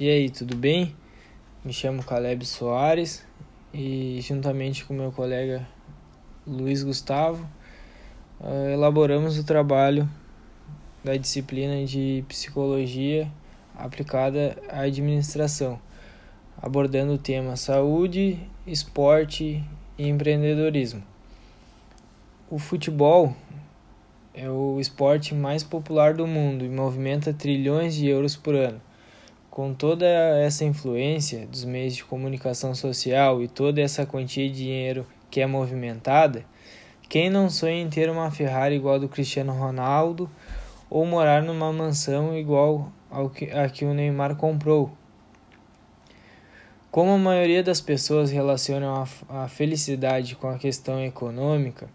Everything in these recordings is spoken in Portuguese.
E aí, tudo bem? Me chamo Caleb Soares e, juntamente com meu colega Luiz Gustavo, uh, elaboramos o trabalho da disciplina de Psicologia aplicada à administração, abordando o tema saúde, esporte e empreendedorismo. O futebol é o esporte mais popular do mundo e movimenta trilhões de euros por ano. Com toda essa influência dos meios de comunicação social e toda essa quantia de dinheiro que é movimentada, quem não sonha em ter uma Ferrari igual a do Cristiano Ronaldo ou morar numa mansão igual ao que, a que o Neymar comprou? Como a maioria das pessoas relacionam a, a felicidade com a questão econômica,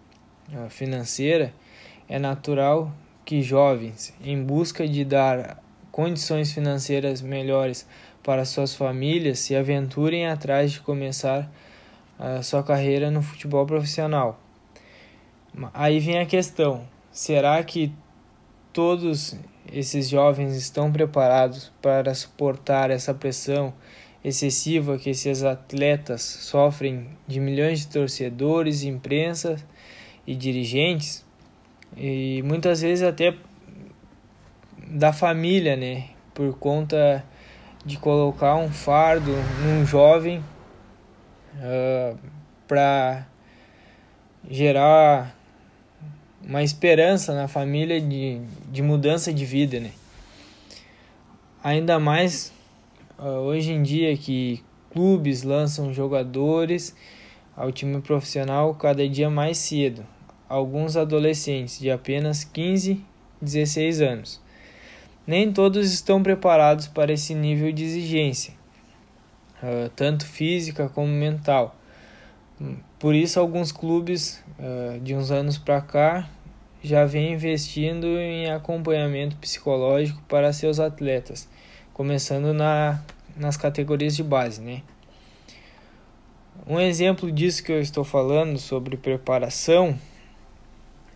financeira, é natural que jovens, em busca de dar condições financeiras melhores para suas famílias se aventurem atrás de começar a sua carreira no futebol profissional. Aí vem a questão: será que todos esses jovens estão preparados para suportar essa pressão excessiva que esses atletas sofrem de milhões de torcedores, imprensa e dirigentes? E muitas vezes até da família, né? Por conta de colocar um fardo num jovem uh, ah, para gerar uma esperança na família de, de mudança de vida, né? Ainda mais uh, hoje em dia que clubes lançam jogadores ao time profissional cada dia mais cedo. Alguns adolescentes de apenas 15, 16 anos. Nem todos estão preparados para esse nível de exigência, uh, tanto física como mental. Por isso, alguns clubes uh, de uns anos para cá já vêm investindo em acompanhamento psicológico para seus atletas, começando na, nas categorias de base. Né? Um exemplo disso que eu estou falando sobre preparação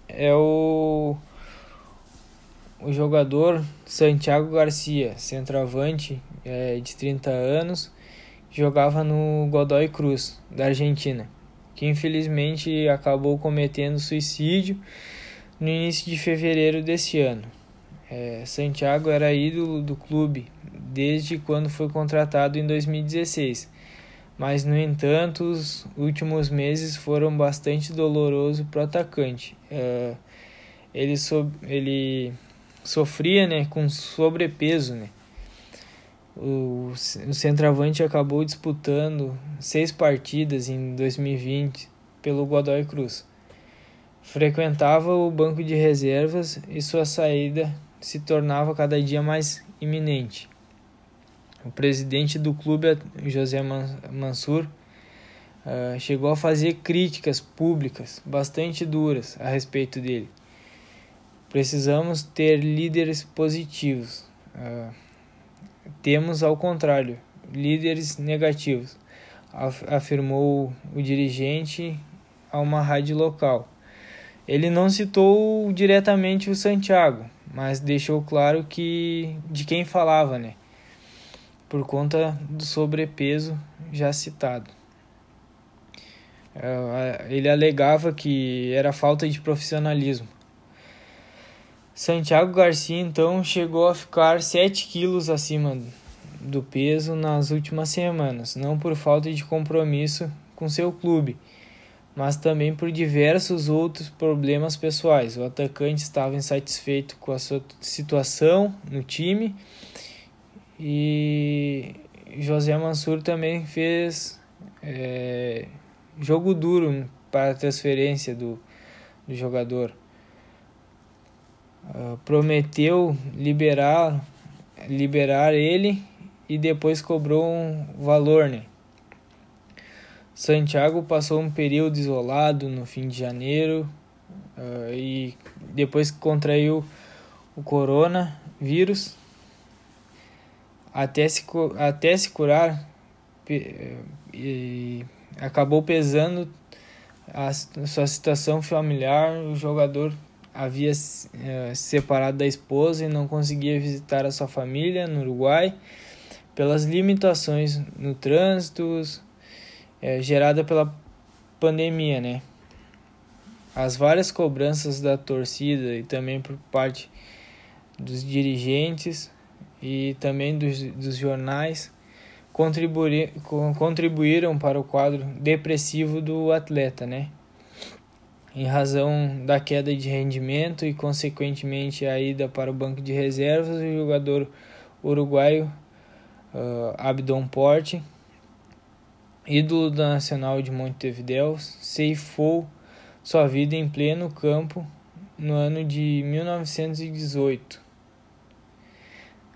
é o o jogador Santiago Garcia, centroavante é, de 30 anos, jogava no Godoy Cruz, da Argentina, que infelizmente acabou cometendo suicídio no início de fevereiro desse ano. É, Santiago era ídolo do clube desde quando foi contratado em 2016, mas no entanto os últimos meses foram bastante dolorosos para o atacante. É, ele, sob, ele sofria né, com sobrepeso. Né. O, o centroavante acabou disputando seis partidas em 2020 pelo Godoy Cruz. Frequentava o banco de reservas e sua saída se tornava cada dia mais iminente. O presidente do clube, José Mansur, uh, chegou a fazer críticas públicas bastante duras a respeito dele. Precisamos ter líderes positivos. Uh, temos, ao contrário, líderes negativos, afirmou o dirigente a uma rádio local. Ele não citou diretamente o Santiago, mas deixou claro que de quem falava, né? Por conta do sobrepeso já citado. Uh, ele alegava que era falta de profissionalismo Santiago Garcia então chegou a ficar 7 quilos acima do peso nas últimas semanas, não por falta de compromisso com seu clube, mas também por diversos outros problemas pessoais. O atacante estava insatisfeito com a sua situação no time e José Mansur também fez é, jogo duro para a transferência do, do jogador. Ah, prometeu liberar liberar ele e depois cobrou um valor, né? Santiago passou um período isolado no fim de janeiro uh, e depois contraiu o coronavírus até se, até se curar e acabou pesando a sua situação familiar. O jogador havia é, separado da esposa e não conseguia visitar a sua família no Uruguai pelas limitações no trânsito é, gerada pela pandemia, né? As várias cobranças da torcida e também por parte dos dirigentes e também dos, dos jornais contribuíram para o quadro depressivo do atleta, né? Em razão da queda de rendimento e, consequentemente, a ida para o banco de reservas, o jogador uruguaio uh, Abdon Porte, ídolo da Nacional de Montevideo, ceifou sua vida em pleno campo no ano de 1918.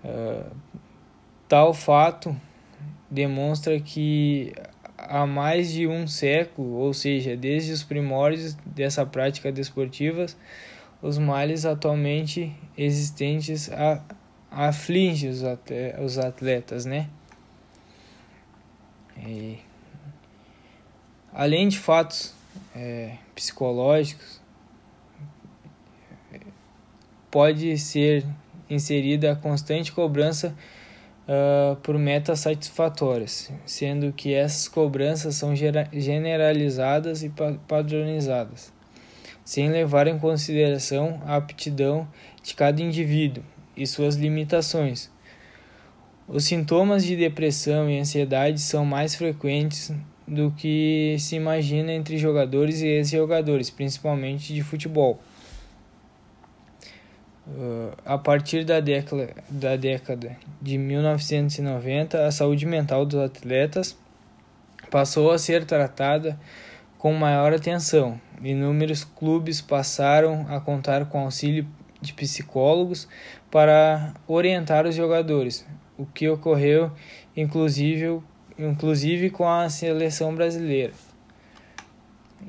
Uh, tal fato demonstra que há mais de um século, ou seja, desde os primórdios dessa prática desportiva, os males atualmente existentes afligem os atletas, né? E, além de fatos é, psicológicos, pode ser inserida a constante cobrança uh, por metas satisfatórias, sendo que essas cobranças são generalizadas e padronizadas, sem levar em consideração a aptidão de cada indivíduo e suas limitações. Os sintomas de depressão e ansiedade são mais frequentes do que se imagina entre jogadores e ex-jogadores, principalmente de futebol. Uh, a partir da década, da década de 1990, a saúde mental dos atletas passou a ser tratada com maior atenção. Inúmeros clubes passaram a contar com auxílio de psicólogos para orientar os jogadores, o que ocorreu inclusive, inclusive com a seleção brasileira.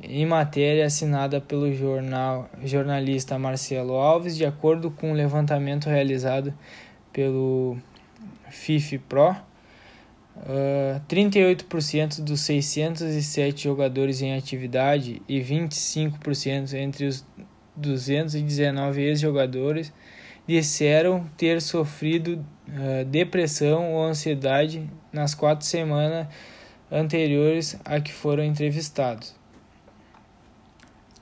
Em matéria assinada pelo jornal, jornalista Marcelo Alves, de acordo com o um levantamento realizado pelo FIFPro, uh, 38% dos 607 jogadores em atividade e 25% entre os 219 ex-jogadores disseram ter sofrido uh, depressão ou ansiedade nas quatro semanas anteriores a que foram entrevistados.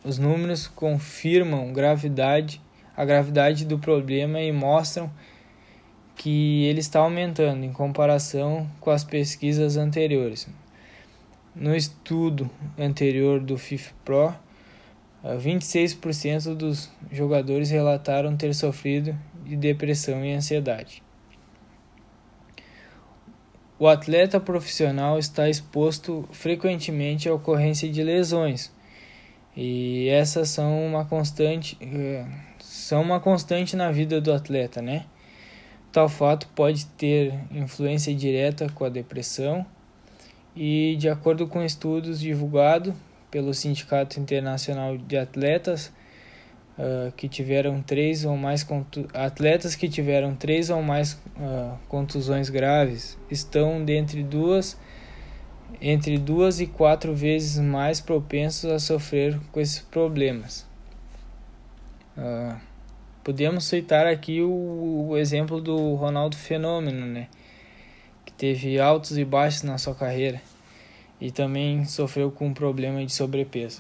Os números confirmam gravidade, a gravidade do problema e mostram que ele está aumentando em comparação com as pesquisas anteriores. No estudo anterior do FIFPRO, 26% dos jogadores relataram ter sofrido de depressão e ansiedade. O atleta profissional está exposto frequentemente à ocorrência de lesões, e essas são uma constante, eh, são uma constante na vida do atleta, né? Tal fato pode ter influência direta com a depressão e, de acordo com estudos divulgados pelo Sindicato Internacional de Atletas, uh, que tiveram três ou mais atletas que tiveram três ou mais uh, contusões graves estão dentre duas entre duas e quatro vezes mais propensos a sofrer com esses problemas. Uh, podemos citar aqui o, o, exemplo do Ronaldo Fenômeno, né? que teve altos e baixos na sua carreira e também sofreu com um problema de sobrepeso.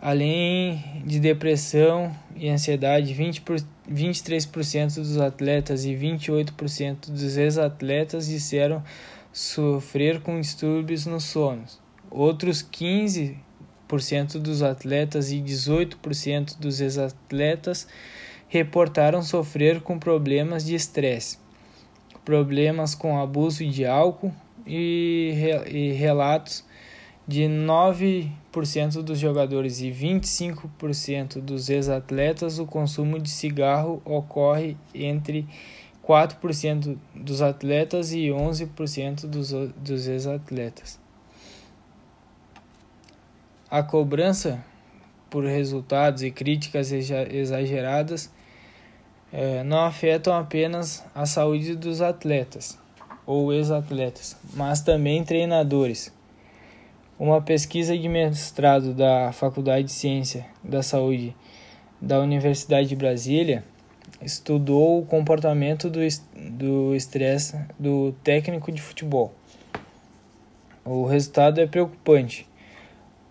Além de depressão e ansiedade, 20 por, 23% dos atletas e 28% dos ex-atletas disseram sofrer com distúrbios no sono. Outros 15% dos atletas e 18% dos ex-atletas reportaram sofrer com problemas de estresse, problemas com abuso de álcool e, e relatos de 9% dos jogadores e 25% dos ex-atletas o consumo de cigarro ocorre entre 4% dos atletas e 11% dos, dos ex-atletas. A cobrança por resultados e críticas exageradas é, não afetam apenas a saúde dos atletas ou ex-atletas, mas também treinadores. Uma pesquisa de mestrado da Faculdade de Ciência da Saúde da Universidade de Brasília estudou o comportamento do do estresse do técnico de futebol. O resultado é preocupante.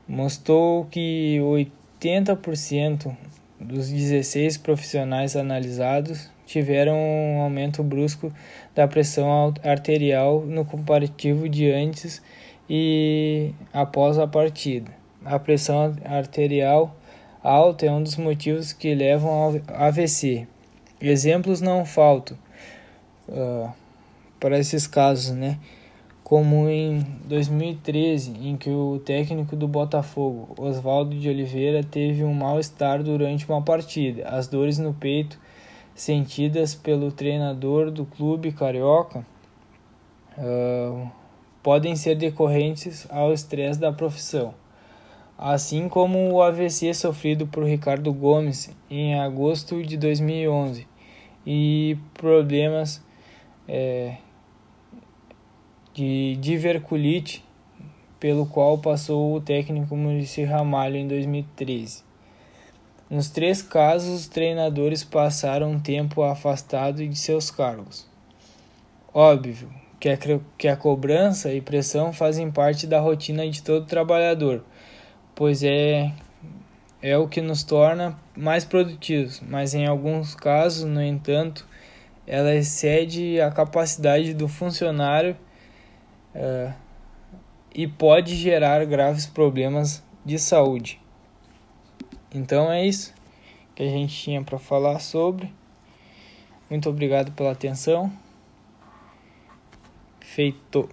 Mostrou que 80% dos 16 profissionais analisados tiveram um aumento brusco da pressão arterial no comparativo de antes e após a partida. A pressão arterial alta é um dos motivos que levam ao AVC. Exemplos não faltam uh, para esses casos, né? Como em 2013, em que o técnico do Botafogo, Oswaldo de Oliveira, teve um mal-estar durante uma partida. As dores no peito sentidas pelo treinador do clube carioca uh, podem ser decorrentes ao estresse da profissão, assim como o AVC sofrido por Ricardo Gomes em agosto de 2011 e problemas é, de diverculite pelo qual passou o técnico Muricy Ramalho em 2013. Nos três casos, os treinadores passaram um tempo afastados de seus cargos. Óbvio que a, que a cobrança e pressão fazem parte da rotina de todo trabalhador, pois é, é o que nos torna mais produtivos, mas em alguns casos, no entanto, ela excede a capacidade do funcionário uh, e pode gerar graves problemas de saúde. Então é isso que a gente tinha para falar sobre. Muito obrigado pela atenção. Feito.